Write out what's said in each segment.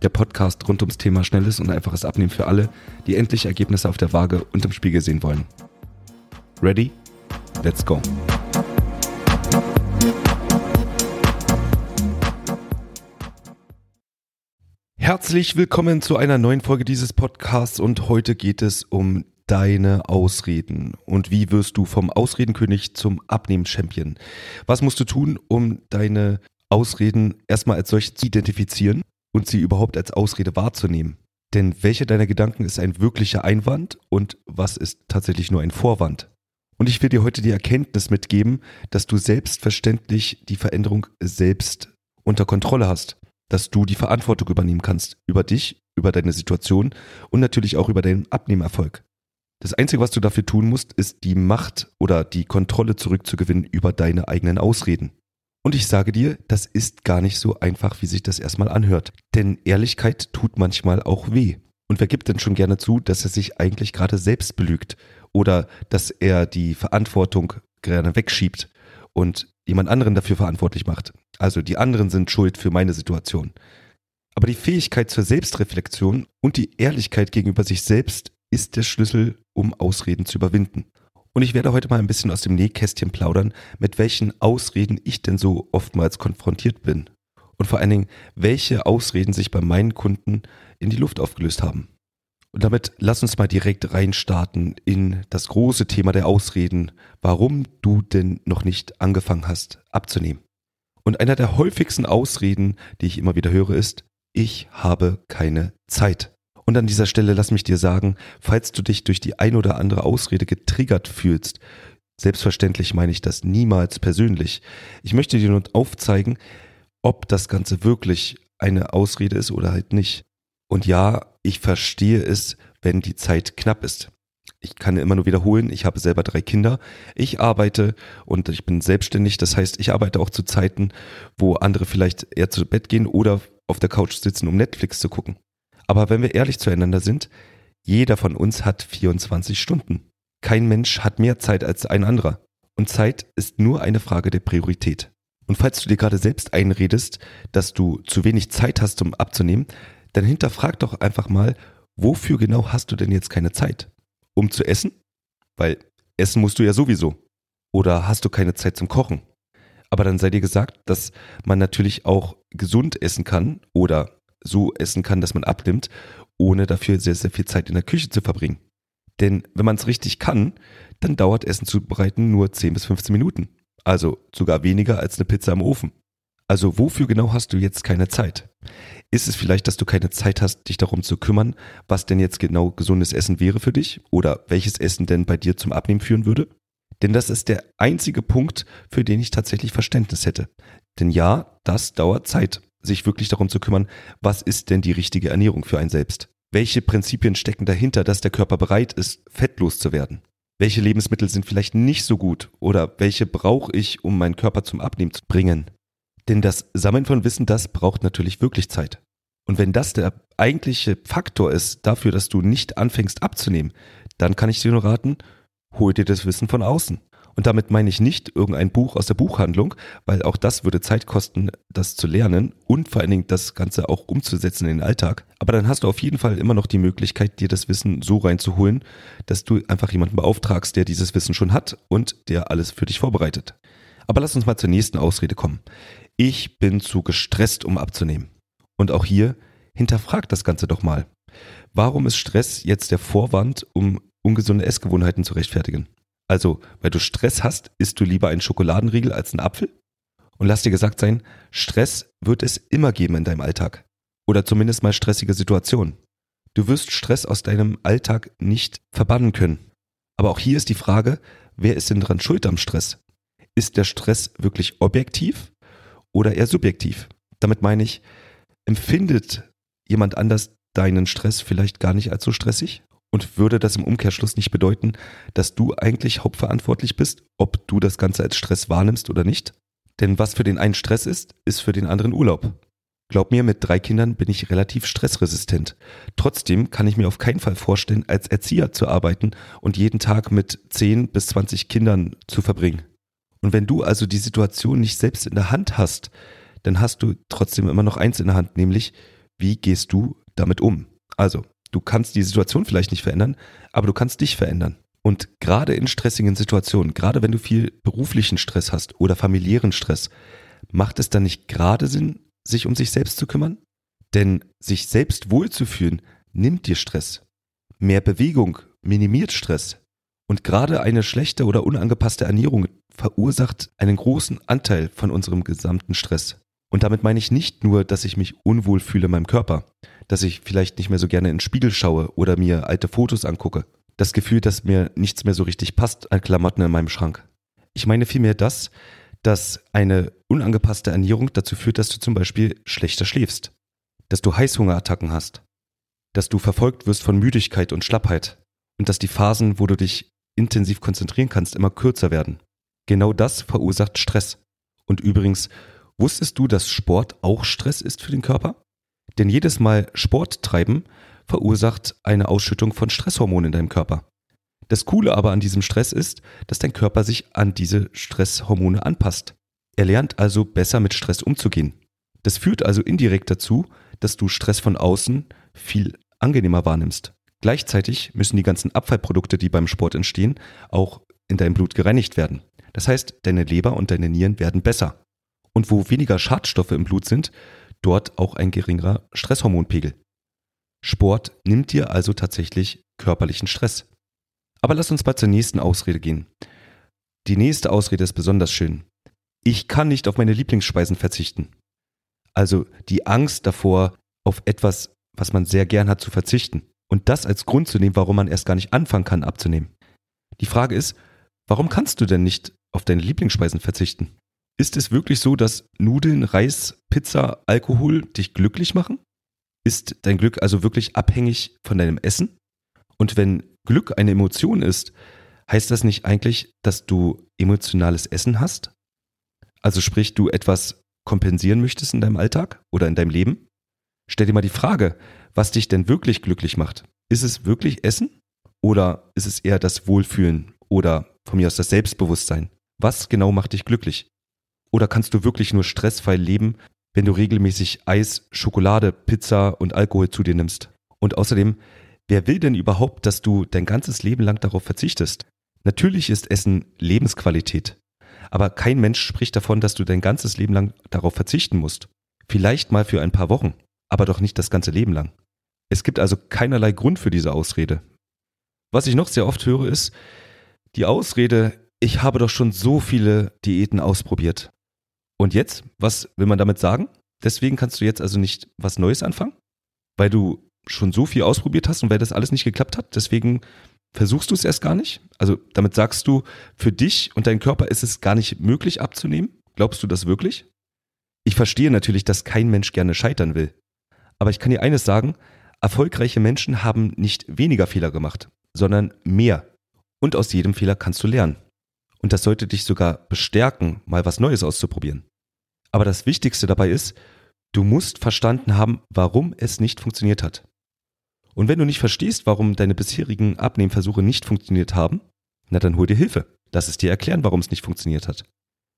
Der Podcast rund ums Thema schnelles und einfaches Abnehmen für alle, die endlich Ergebnisse auf der Waage und im Spiegel sehen wollen. Ready? Let's go. Herzlich willkommen zu einer neuen Folge dieses Podcasts und heute geht es um deine Ausreden und wie wirst du vom Ausredenkönig zum Abnehmen-Champion? Was musst du tun, um deine Ausreden erstmal als solche zu identifizieren und sie überhaupt als Ausrede wahrzunehmen? Denn welche deiner Gedanken ist ein wirklicher Einwand und was ist tatsächlich nur ein Vorwand? Und ich will dir heute die Erkenntnis mitgeben, dass du selbstverständlich die Veränderung selbst unter Kontrolle hast, dass du die Verantwortung übernehmen kannst über dich, über deine Situation und natürlich auch über deinen Abnehmerfolg. Das Einzige, was du dafür tun musst, ist die Macht oder die Kontrolle zurückzugewinnen über deine eigenen Ausreden. Und ich sage dir, das ist gar nicht so einfach, wie sich das erstmal anhört. Denn Ehrlichkeit tut manchmal auch weh. Und wer gibt denn schon gerne zu, dass er sich eigentlich gerade selbst belügt oder dass er die Verantwortung gerne wegschiebt und jemand anderen dafür verantwortlich macht? Also die anderen sind schuld für meine Situation. Aber die Fähigkeit zur Selbstreflexion und die Ehrlichkeit gegenüber sich selbst ist der Schlüssel, um Ausreden zu überwinden. Und ich werde heute mal ein bisschen aus dem Nähkästchen plaudern, mit welchen Ausreden ich denn so oftmals konfrontiert bin. Und vor allen Dingen, welche Ausreden sich bei meinen Kunden in die Luft aufgelöst haben. Und damit lass uns mal direkt reinstarten in das große Thema der Ausreden, warum du denn noch nicht angefangen hast abzunehmen. Und einer der häufigsten Ausreden, die ich immer wieder höre, ist, ich habe keine Zeit. Und an dieser Stelle lass mich dir sagen, falls du dich durch die ein oder andere Ausrede getriggert fühlst, selbstverständlich meine ich das niemals persönlich. Ich möchte dir nur aufzeigen, ob das Ganze wirklich eine Ausrede ist oder halt nicht. Und ja, ich verstehe es, wenn die Zeit knapp ist. Ich kann immer nur wiederholen, ich habe selber drei Kinder, ich arbeite und ich bin selbstständig, das heißt, ich arbeite auch zu Zeiten, wo andere vielleicht eher zu Bett gehen oder auf der Couch sitzen, um Netflix zu gucken. Aber wenn wir ehrlich zueinander sind, jeder von uns hat 24 Stunden. Kein Mensch hat mehr Zeit als ein anderer. Und Zeit ist nur eine Frage der Priorität. Und falls du dir gerade selbst einredest, dass du zu wenig Zeit hast, um abzunehmen, dann hinterfrag doch einfach mal, wofür genau hast du denn jetzt keine Zeit? Um zu essen? Weil essen musst du ja sowieso. Oder hast du keine Zeit zum Kochen? Aber dann sei dir gesagt, dass man natürlich auch gesund essen kann oder so essen kann, dass man abnimmt, ohne dafür sehr, sehr viel Zeit in der Küche zu verbringen. Denn wenn man es richtig kann, dann dauert Essen zubereiten nur 10 bis 15 Minuten. Also sogar weniger als eine Pizza im Ofen. Also wofür genau hast du jetzt keine Zeit? Ist es vielleicht, dass du keine Zeit hast, dich darum zu kümmern, was denn jetzt genau gesundes Essen wäre für dich oder welches Essen denn bei dir zum Abnehmen führen würde? Denn das ist der einzige Punkt, für den ich tatsächlich Verständnis hätte. Denn ja, das dauert Zeit sich wirklich darum zu kümmern, was ist denn die richtige Ernährung für einen selbst? Welche Prinzipien stecken dahinter, dass der Körper bereit ist, fettlos zu werden? Welche Lebensmittel sind vielleicht nicht so gut oder welche brauche ich, um meinen Körper zum Abnehmen zu bringen? Denn das Sammeln von Wissen, das braucht natürlich wirklich Zeit. Und wenn das der eigentliche Faktor ist dafür, dass du nicht anfängst abzunehmen, dann kann ich dir nur raten, hol dir das Wissen von außen. Und damit meine ich nicht irgendein Buch aus der Buchhandlung, weil auch das würde Zeit kosten, das zu lernen und vor allen Dingen das Ganze auch umzusetzen in den Alltag. Aber dann hast du auf jeden Fall immer noch die Möglichkeit, dir das Wissen so reinzuholen, dass du einfach jemanden beauftragst, der dieses Wissen schon hat und der alles für dich vorbereitet. Aber lass uns mal zur nächsten Ausrede kommen. Ich bin zu gestresst, um abzunehmen. Und auch hier hinterfrag das Ganze doch mal. Warum ist Stress jetzt der Vorwand, um ungesunde Essgewohnheiten zu rechtfertigen? Also, weil du Stress hast, isst du lieber einen Schokoladenriegel als einen Apfel? Und lass dir gesagt sein, Stress wird es immer geben in deinem Alltag. Oder zumindest mal stressige Situationen. Du wirst Stress aus deinem Alltag nicht verbannen können. Aber auch hier ist die Frage, wer ist denn dran schuld am Stress? Ist der Stress wirklich objektiv oder eher subjektiv? Damit meine ich, empfindet jemand anders deinen Stress vielleicht gar nicht als so stressig? Und würde das im Umkehrschluss nicht bedeuten, dass du eigentlich hauptverantwortlich bist, ob du das Ganze als Stress wahrnimmst oder nicht? Denn was für den einen Stress ist, ist für den anderen Urlaub. Glaub mir, mit drei Kindern bin ich relativ stressresistent. Trotzdem kann ich mir auf keinen Fall vorstellen, als Erzieher zu arbeiten und jeden Tag mit 10 bis 20 Kindern zu verbringen. Und wenn du also die Situation nicht selbst in der Hand hast, dann hast du trotzdem immer noch eins in der Hand, nämlich wie gehst du damit um? Also, du kannst die Situation vielleicht nicht verändern, aber du kannst dich verändern. Und gerade in stressigen Situationen, gerade wenn du viel beruflichen Stress hast oder familiären Stress, macht es dann nicht gerade Sinn, sich um sich selbst zu kümmern? Denn sich selbst wohlzufühlen nimmt dir Stress. Mehr Bewegung minimiert Stress. Und gerade eine schlechte oder unangepasste Ernährung verursacht einen großen Anteil von unserem gesamten Stress. Und damit meine ich nicht nur, dass ich mich unwohl fühle in meinem Körper, dass ich vielleicht nicht mehr so gerne in den Spiegel schaue oder mir alte Fotos angucke. Das Gefühl, dass mir nichts mehr so richtig passt an Klamotten in meinem Schrank. Ich meine vielmehr das, dass eine unangepasste Ernährung dazu führt, dass du zum Beispiel schlechter schläfst, dass du Heißhungerattacken hast, dass du verfolgt wirst von Müdigkeit und Schlappheit und dass die Phasen, wo du dich intensiv konzentrieren kannst, immer kürzer werden. Genau das verursacht Stress. Und übrigens, wusstest du, dass Sport auch Stress ist für den Körper? Denn jedes Mal Sport treiben verursacht eine Ausschüttung von Stresshormonen in deinem Körper. Das Coole aber an diesem Stress ist, dass dein Körper sich an diese Stresshormone anpasst. Er lernt also besser mit Stress umzugehen. Das führt also indirekt dazu, dass du Stress von außen viel angenehmer wahrnimmst. Gleichzeitig müssen die ganzen Abfallprodukte, die beim Sport entstehen, auch in deinem Blut gereinigt werden. Das heißt, deine Leber und deine Nieren werden besser. Und wo weniger Schadstoffe im Blut sind, dort auch ein geringerer Stresshormonpegel. Sport nimmt dir also tatsächlich körperlichen Stress. Aber lass uns mal zur nächsten Ausrede gehen. Die nächste Ausrede ist besonders schön. Ich kann nicht auf meine Lieblingsspeisen verzichten. Also die Angst davor, auf etwas, was man sehr gern hat, zu verzichten. Und das als Grund zu nehmen, warum man erst gar nicht anfangen kann abzunehmen. Die Frage ist, warum kannst du denn nicht auf deine Lieblingsspeisen verzichten? Ist es wirklich so, dass Nudeln, Reis, Pizza, Alkohol dich glücklich machen? Ist dein Glück also wirklich abhängig von deinem Essen? Und wenn Glück eine Emotion ist, heißt das nicht eigentlich, dass du emotionales Essen hast? Also sprich, du etwas kompensieren möchtest in deinem Alltag oder in deinem Leben? Stell dir mal die Frage, was dich denn wirklich glücklich macht. Ist es wirklich Essen oder ist es eher das Wohlfühlen oder von mir aus das Selbstbewusstsein? Was genau macht dich glücklich? Oder kannst du wirklich nur stressfrei leben, wenn du regelmäßig Eis, Schokolade, Pizza und Alkohol zu dir nimmst? Und außerdem, Wer will denn überhaupt, dass du dein ganzes Leben lang darauf verzichtest? Natürlich ist Essen Lebensqualität. Aber kein Mensch spricht davon, dass du dein ganzes Leben lang darauf verzichten musst. Vielleicht mal für ein paar Wochen, aber doch nicht das ganze Leben lang. Es gibt also keinerlei Grund für diese Ausrede. Was ich noch sehr oft höre, ist die Ausrede, ich habe doch schon so viele Diäten ausprobiert. Und jetzt, was will man damit sagen? Deswegen kannst du jetzt also nicht was Neues anfangen? Weil du schon so viel ausprobiert hast und weil das alles nicht geklappt hat, deswegen versuchst du es erst gar nicht? Also damit sagst du, für dich und deinen Körper ist es gar nicht möglich abzunehmen? Glaubst du das wirklich? Ich verstehe natürlich, dass kein Mensch gerne scheitern will. Aber ich kann dir eines sagen, erfolgreiche Menschen haben nicht weniger Fehler gemacht, sondern mehr. Und aus jedem Fehler kannst du lernen. Und das sollte dich sogar bestärken, mal was Neues auszuprobieren. Aber das Wichtigste dabei ist, du musst verstanden haben, warum es nicht funktioniert hat. Und wenn du nicht verstehst, warum deine bisherigen Abnehmversuche nicht funktioniert haben, na dann hol dir Hilfe. Lass es dir erklären, warum es nicht funktioniert hat.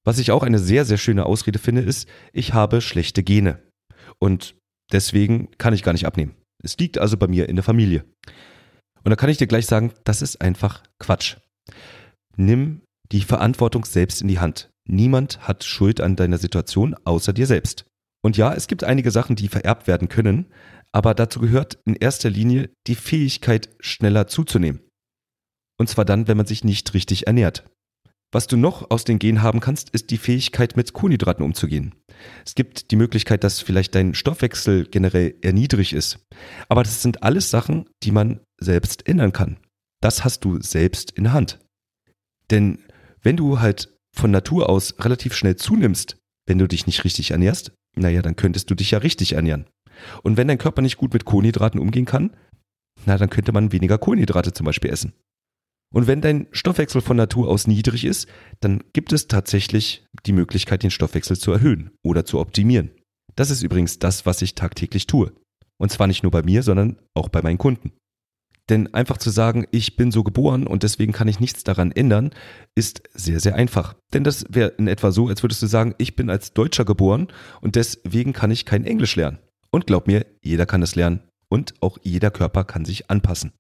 Was ich auch eine sehr, sehr schöne Ausrede finde, ist, ich habe schlechte Gene. Und deswegen kann ich gar nicht abnehmen. Es liegt also bei mir in der Familie. Und da kann ich dir gleich sagen, das ist einfach Quatsch. Nimm die Verantwortung selbst in die Hand. Niemand hat Schuld an deiner Situation außer dir selbst. Und ja, es gibt einige Sachen, die vererbt werden können, aber dazu gehört in erster Linie die Fähigkeit, schneller zuzunehmen. Und zwar dann, wenn man sich nicht richtig ernährt. Was du noch aus den Genen haben kannst, ist die Fähigkeit, mit Kohlenhydraten umzugehen. Es gibt die Möglichkeit, dass vielleicht dein Stoffwechsel generell erniedrig ist. Aber das sind alles Sachen, die man selbst ändern kann. Das hast du selbst in der Hand. Denn wenn du halt von Natur aus relativ schnell zunimmst, wenn du dich nicht richtig ernährst, naja, dann könntest du dich ja richtig ernähren. Und wenn dein Körper nicht gut mit Kohlenhydraten umgehen kann, na, dann könnte man weniger Kohlenhydrate zum Beispiel essen. Und wenn dein Stoffwechsel von Natur aus niedrig ist, dann gibt es tatsächlich die Möglichkeit, den Stoffwechsel zu erhöhen oder zu optimieren. Das ist übrigens das, was ich tagtäglich tue. Und zwar nicht nur bei mir, sondern auch bei meinen Kunden. Denn einfach zu sagen, ich bin so geboren und deswegen kann ich nichts daran ändern, ist sehr, sehr einfach. Denn das wäre in etwa so, als würdest du sagen, ich bin als Deutscher geboren und deswegen kann ich kein Englisch lernen. Und glaub mir, jeder kann es lernen und auch jeder Körper kann sich anpassen.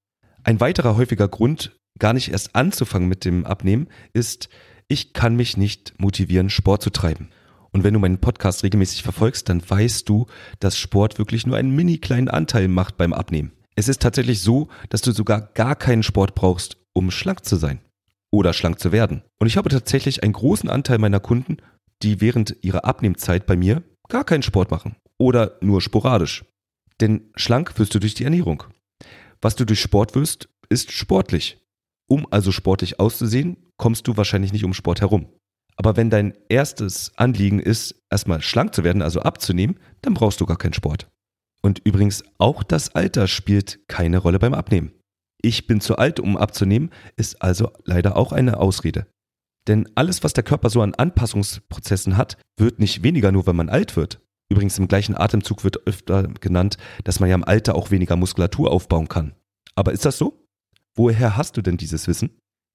Ein weiterer häufiger Grund, gar nicht erst anzufangen mit dem Abnehmen, ist, ich kann mich nicht motivieren, Sport zu treiben. Und wenn du meinen Podcast regelmäßig verfolgst, dann weißt du, dass Sport wirklich nur einen mini kleinen Anteil macht beim Abnehmen. Es ist tatsächlich so, dass du sogar gar keinen Sport brauchst, um schlank zu sein oder schlank zu werden. Und ich habe tatsächlich einen großen Anteil meiner Kunden, die während ihrer Abnehmzeit bei mir gar keinen Sport machen oder nur sporadisch. Denn schlank wirst du durch die Ernährung. Was du durch Sport wirst, ist sportlich. Um also sportlich auszusehen, kommst du wahrscheinlich nicht um Sport herum. Aber wenn dein erstes Anliegen ist, erstmal schlank zu werden, also abzunehmen, dann brauchst du gar keinen Sport. Und übrigens auch das Alter spielt keine Rolle beim Abnehmen. Ich bin zu alt, um abzunehmen, ist also leider auch eine Ausrede. Denn alles, was der Körper so an Anpassungsprozessen hat, wird nicht weniger nur, wenn man alt wird. Übrigens im gleichen Atemzug wird öfter genannt, dass man ja im Alter auch weniger Muskulatur aufbauen kann. Aber ist das so? Woher hast du denn dieses Wissen?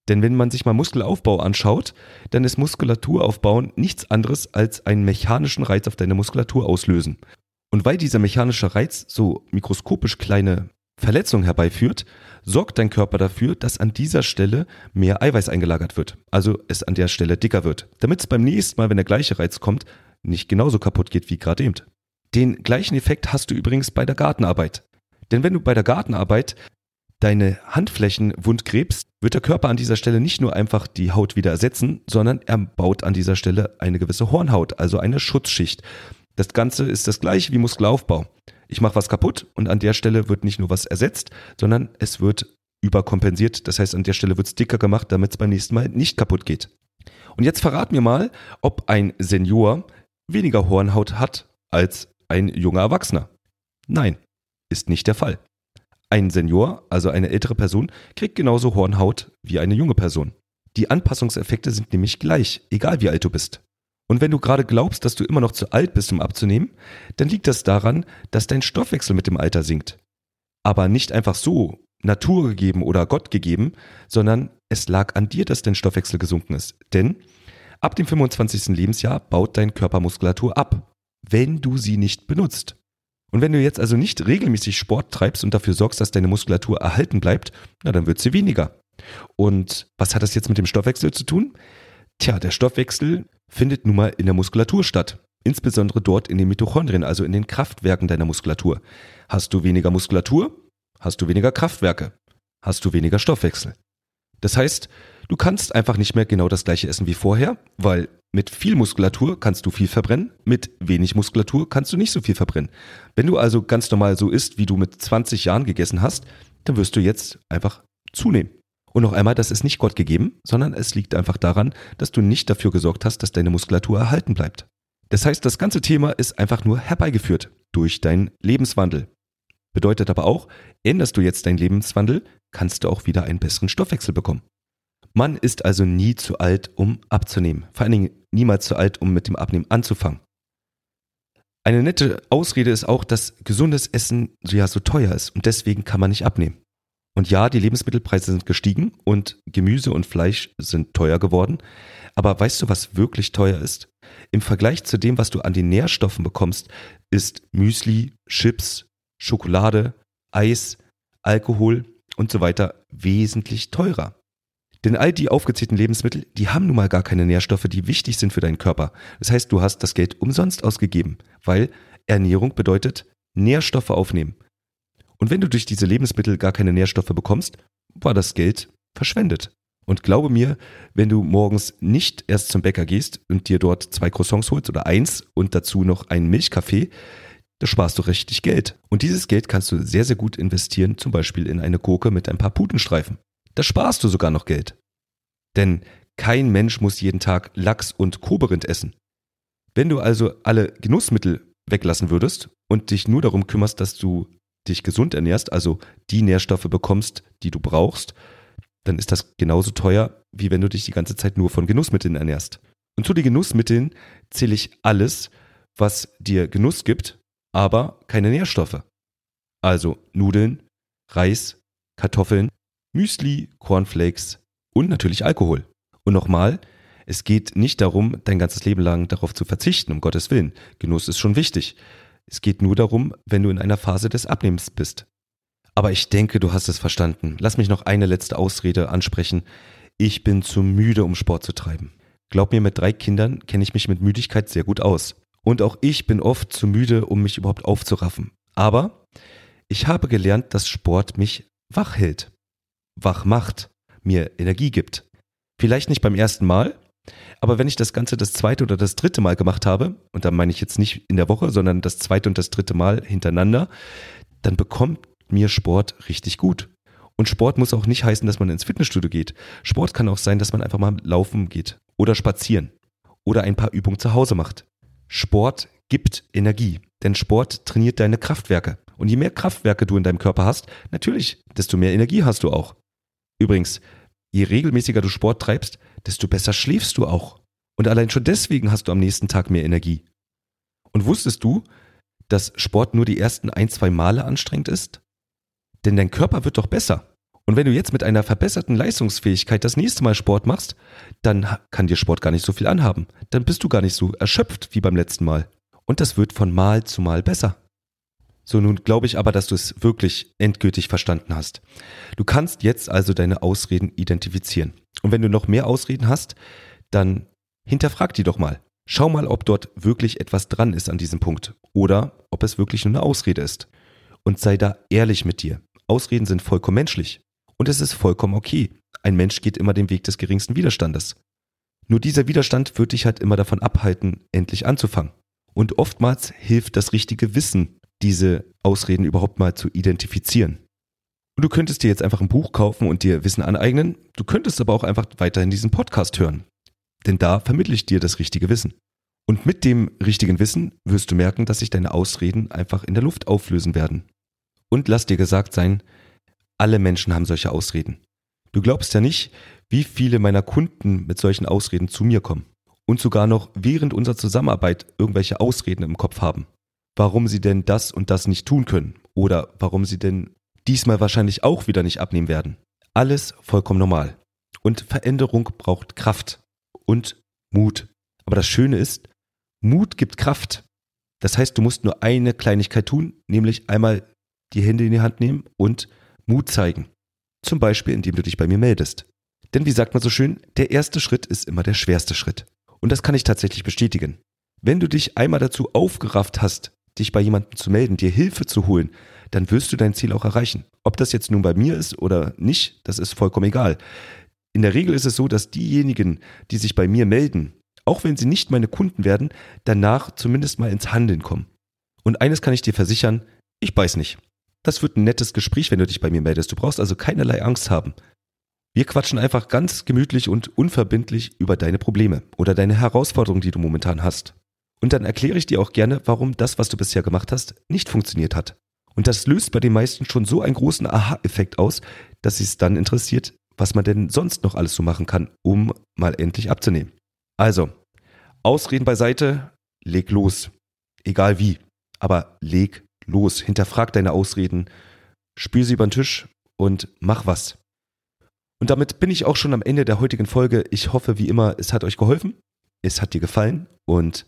Denn wenn man sich mal Muskelaufbau anschaut, dann ist Muskulaturaufbauen nichts anderes als einen mechanischen Reiz auf deine Muskulatur auslösen. Und weil dieser mechanische Reiz so mikroskopisch kleine Verletzungen herbeiführt, sorgt dein Körper dafür, dass an dieser Stelle mehr Eiweiß eingelagert wird. Also es an der Stelle dicker wird. Damit es beim nächsten Mal, wenn der gleiche Reiz kommt, nicht genauso kaputt geht wie gerade eben. Den gleichen Effekt hast du übrigens bei der Gartenarbeit. Denn wenn du bei der Gartenarbeit deine Handflächen wundgräbst, wird der Körper an dieser Stelle nicht nur einfach die Haut wieder ersetzen, sondern er baut an dieser Stelle eine gewisse Hornhaut, also eine Schutzschicht. Das Ganze ist das gleiche wie Muskelaufbau. Ich mache was kaputt und an der Stelle wird nicht nur was ersetzt, sondern es wird überkompensiert. Das heißt, an der Stelle wird es dicker gemacht, damit es beim nächsten Mal nicht kaputt geht. Und jetzt verrat mir mal, ob ein Senior weniger Hornhaut hat als ein junger Erwachsener. Nein, ist nicht der Fall. Ein Senior, also eine ältere Person, kriegt genauso Hornhaut wie eine junge Person. Die Anpassungseffekte sind nämlich gleich, egal wie alt du bist. Und wenn du gerade glaubst, dass du immer noch zu alt bist, um abzunehmen, dann liegt das daran, dass dein Stoffwechsel mit dem Alter sinkt. Aber nicht einfach so, naturgegeben oder Gott gegeben, sondern es lag an dir, dass dein Stoffwechsel gesunken ist. Denn ab dem 25. Lebensjahr baut dein Körper Muskulatur ab, wenn du sie nicht benutzt. Und wenn du jetzt also nicht regelmäßig Sport treibst und dafür sorgst, dass deine Muskulatur erhalten bleibt, na dann wird sie weniger. Und was hat das jetzt mit dem Stoffwechsel zu tun? Tja, der Stoffwechsel findet nun mal in der Muskulatur statt. Insbesondere dort in den Mitochondrien, also in den Kraftwerken deiner Muskulatur. Hast du weniger Muskulatur, hast du weniger Kraftwerke, hast du weniger Stoffwechsel. Das heißt, du kannst einfach nicht mehr genau das gleiche essen wie vorher, weil mit viel Muskulatur kannst du viel verbrennen, mit wenig Muskulatur kannst du nicht so viel verbrennen. Wenn du also ganz normal so isst, wie du mit 20 Jahren gegessen hast, dann wirst du jetzt einfach zunehmen. Und noch einmal, das ist nicht Gott gegeben, sondern es liegt einfach daran, dass du nicht dafür gesorgt hast, dass deine Muskulatur erhalten bleibt. Das heißt, das ganze Thema ist einfach nur herbeigeführt durch deinen Lebenswandel. Bedeutet aber auch, änderst du jetzt deinen Lebenswandel, kannst du auch wieder einen besseren Stoffwechsel bekommen. Man ist also nie zu alt, um abzunehmen. Vor allen Dingen niemals zu alt, um mit dem Abnehmen anzufangen. Eine nette Ausrede ist auch, dass gesundes Essen ja so teuer ist und deswegen kann man nicht abnehmen. Und ja, die Lebensmittelpreise sind gestiegen und Gemüse und Fleisch sind teuer geworden. Aber weißt du, was wirklich teuer ist? Im Vergleich zu dem, was du an den Nährstoffen bekommst, ist Müsli, Chips, Schokolade, Eis, Alkohol und so weiter wesentlich teurer. Denn all die aufgezählten Lebensmittel, die haben nun mal gar keine Nährstoffe, die wichtig sind für deinen Körper. Das heißt, du hast das Geld umsonst ausgegeben, weil Ernährung bedeutet Nährstoffe aufnehmen. Und wenn du durch diese Lebensmittel gar keine Nährstoffe bekommst, war das Geld verschwendet. Und glaube mir, wenn du morgens nicht erst zum Bäcker gehst und dir dort zwei Croissants holst oder eins und dazu noch einen Milchkaffee, da sparst du richtig Geld. Und dieses Geld kannst du sehr, sehr gut investieren, zum Beispiel in eine Gurke mit ein paar Putenstreifen. Da sparst du sogar noch Geld. Denn kein Mensch muss jeden Tag Lachs und Koberind essen. Wenn du also alle Genussmittel weglassen würdest und dich nur darum kümmerst, dass du dich gesund ernährst, also die Nährstoffe bekommst, die du brauchst, dann ist das genauso teuer, wie wenn du dich die ganze Zeit nur von Genussmitteln ernährst. Und zu den Genussmitteln zähle ich alles, was dir Genuss gibt, aber keine Nährstoffe. Also Nudeln, Reis, Kartoffeln, Müsli, Cornflakes und natürlich Alkohol. Und nochmal, es geht nicht darum, dein ganzes Leben lang darauf zu verzichten, um Gottes Willen. Genuss ist schon wichtig. Es geht nur darum, wenn du in einer Phase des Abnehmens bist. Aber ich denke, du hast es verstanden. Lass mich noch eine letzte Ausrede ansprechen. Ich bin zu müde, um Sport zu treiben. Glaub mir, mit drei Kindern kenne ich mich mit Müdigkeit sehr gut aus. Und auch ich bin oft zu müde, um mich überhaupt aufzuraffen. Aber ich habe gelernt, dass Sport mich wach hält, wach macht, mir Energie gibt. Vielleicht nicht beim ersten Mal, aber wenn ich das Ganze das zweite oder das dritte Mal gemacht habe, und da meine ich jetzt nicht in der Woche, sondern das zweite und das dritte Mal hintereinander, dann bekommt mir Sport richtig gut. Und Sport muss auch nicht heißen, dass man ins Fitnessstudio geht. Sport kann auch sein, dass man einfach mal laufen geht oder spazieren oder ein paar Übungen zu Hause macht. Sport gibt Energie, denn Sport trainiert deine Kraftwerke. Und je mehr Kraftwerke du in deinem Körper hast, natürlich, desto mehr Energie hast du auch. Übrigens, je regelmäßiger du Sport treibst, desto besser schläfst du auch. Und allein schon deswegen hast du am nächsten Tag mehr Energie. Und wusstest du, dass Sport nur die ersten ein, zwei Male anstrengend ist? Denn dein Körper wird doch besser. Und wenn du jetzt mit einer verbesserten Leistungsfähigkeit das nächste Mal Sport machst, dann kann dir Sport gar nicht so viel anhaben. Dann bist du gar nicht so erschöpft wie beim letzten Mal. Und das wird von Mal zu Mal besser. So, nun glaube ich aber, dass du es wirklich endgültig verstanden hast. Du kannst jetzt also deine Ausreden identifizieren. Und wenn du noch mehr Ausreden hast, dann hinterfrag die doch mal. Schau mal, ob dort wirklich etwas dran ist an diesem Punkt oder ob es wirklich nur eine Ausrede ist. Und sei da ehrlich mit dir. Ausreden sind vollkommen menschlich. Und es ist vollkommen okay. Ein Mensch geht immer den Weg des geringsten Widerstandes. Nur dieser Widerstand wird dich halt immer davon abhalten, endlich anzufangen. Und oftmals hilft das richtige Wissen diese Ausreden überhaupt mal zu identifizieren. Und du könntest dir jetzt einfach ein Buch kaufen und dir Wissen aneignen. Du könntest aber auch einfach weiterhin diesen Podcast hören. Denn da vermittle ich dir das richtige Wissen. Und mit dem richtigen Wissen wirst du merken, dass sich deine Ausreden einfach in der Luft auflösen werden. Und lass dir gesagt sein, alle Menschen haben solche Ausreden. Du glaubst ja nicht, wie viele meiner Kunden mit solchen Ausreden zu mir kommen und sogar noch während unserer Zusammenarbeit irgendwelche Ausreden im Kopf haben warum sie denn das und das nicht tun können oder warum sie denn diesmal wahrscheinlich auch wieder nicht abnehmen werden. Alles vollkommen normal. Und Veränderung braucht Kraft und Mut. Aber das Schöne ist, Mut gibt Kraft. Das heißt, du musst nur eine Kleinigkeit tun, nämlich einmal die Hände in die Hand nehmen und Mut zeigen. Zum Beispiel, indem du dich bei mir meldest. Denn wie sagt man so schön, der erste Schritt ist immer der schwerste Schritt. Und das kann ich tatsächlich bestätigen. Wenn du dich einmal dazu aufgerafft hast, dich bei jemandem zu melden, dir Hilfe zu holen, dann wirst du dein Ziel auch erreichen. Ob das jetzt nun bei mir ist oder nicht, das ist vollkommen egal. In der Regel ist es so, dass diejenigen, die sich bei mir melden, auch wenn sie nicht meine Kunden werden, danach zumindest mal ins Handeln kommen. Und eines kann ich dir versichern, ich beiß nicht. Das wird ein nettes Gespräch, wenn du dich bei mir meldest. Du brauchst also keinerlei Angst haben. Wir quatschen einfach ganz gemütlich und unverbindlich über deine Probleme oder deine Herausforderungen, die du momentan hast. Und dann erkläre ich dir auch gerne, warum das, was du bisher gemacht hast, nicht funktioniert hat. Und das löst bei den meisten schon so einen großen Aha-Effekt aus, dass es dann interessiert, was man denn sonst noch alles so machen kann, um mal endlich abzunehmen. Also, Ausreden beiseite, leg los. Egal wie, aber leg los. Hinterfrag deine Ausreden, spür sie über den Tisch und mach was. Und damit bin ich auch schon am Ende der heutigen Folge. Ich hoffe, wie immer, es hat euch geholfen, es hat dir gefallen und